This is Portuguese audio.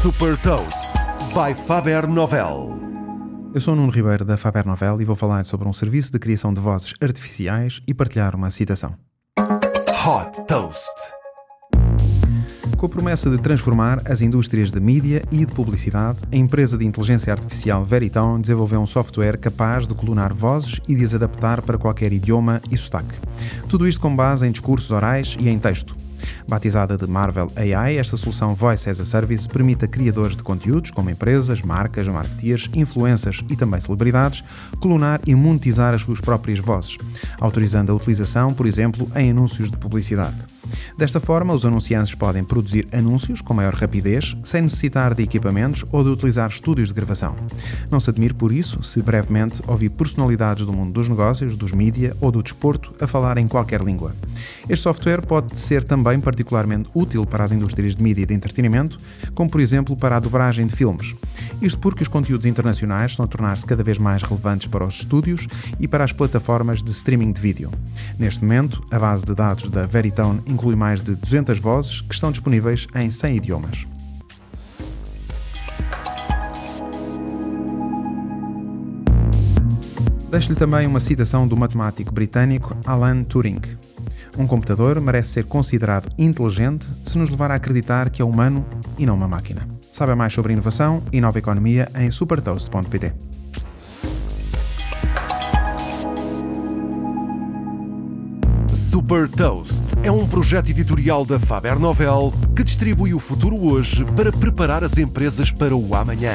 Super Toast by Faber Novel. Eu sou o Nuno Ribeiro da Faber Novel e vou falar sobre um serviço de criação de vozes artificiais e partilhar uma citação. Hot Toast. Com a promessa de transformar as indústrias de mídia e de publicidade, a empresa de inteligência artificial Veritone desenvolveu um software capaz de clonar vozes e de as adaptar para qualquer idioma e sotaque. Tudo isto com base em discursos orais e em texto. Batizada de Marvel AI, esta solução Voice as a Service permite a criadores de conteúdos, como empresas, marcas, marketeers, influencers e também celebridades, clonar e monetizar as suas próprias vozes, autorizando a utilização, por exemplo, em anúncios de publicidade. Desta forma, os anunciantes podem produzir anúncios com maior rapidez, sem necessitar de equipamentos ou de utilizar estúdios de gravação. Não se admire por isso se brevemente ouvir personalidades do mundo dos negócios, dos mídia ou do desporto a falar em qualquer língua. Este software pode ser também particularmente útil para as indústrias de mídia e de entretenimento, como por exemplo para a dobragem de filmes. Isto porque os conteúdos internacionais estão a tornar-se cada vez mais relevantes para os estúdios e para as plataformas de streaming de vídeo. Neste momento, a base de dados da Veritone inclui mais de 200 vozes que estão disponíveis em 100 idiomas. Deixo-lhe também uma citação do matemático britânico Alan Turing. Um computador merece ser considerado inteligente se nos levar a acreditar que é humano e não uma máquina. Saiba mais sobre inovação e nova economia em supertoast.pt. Super Toast é um projeto editorial da Faber Novel que distribui o futuro hoje para preparar as empresas para o amanhã.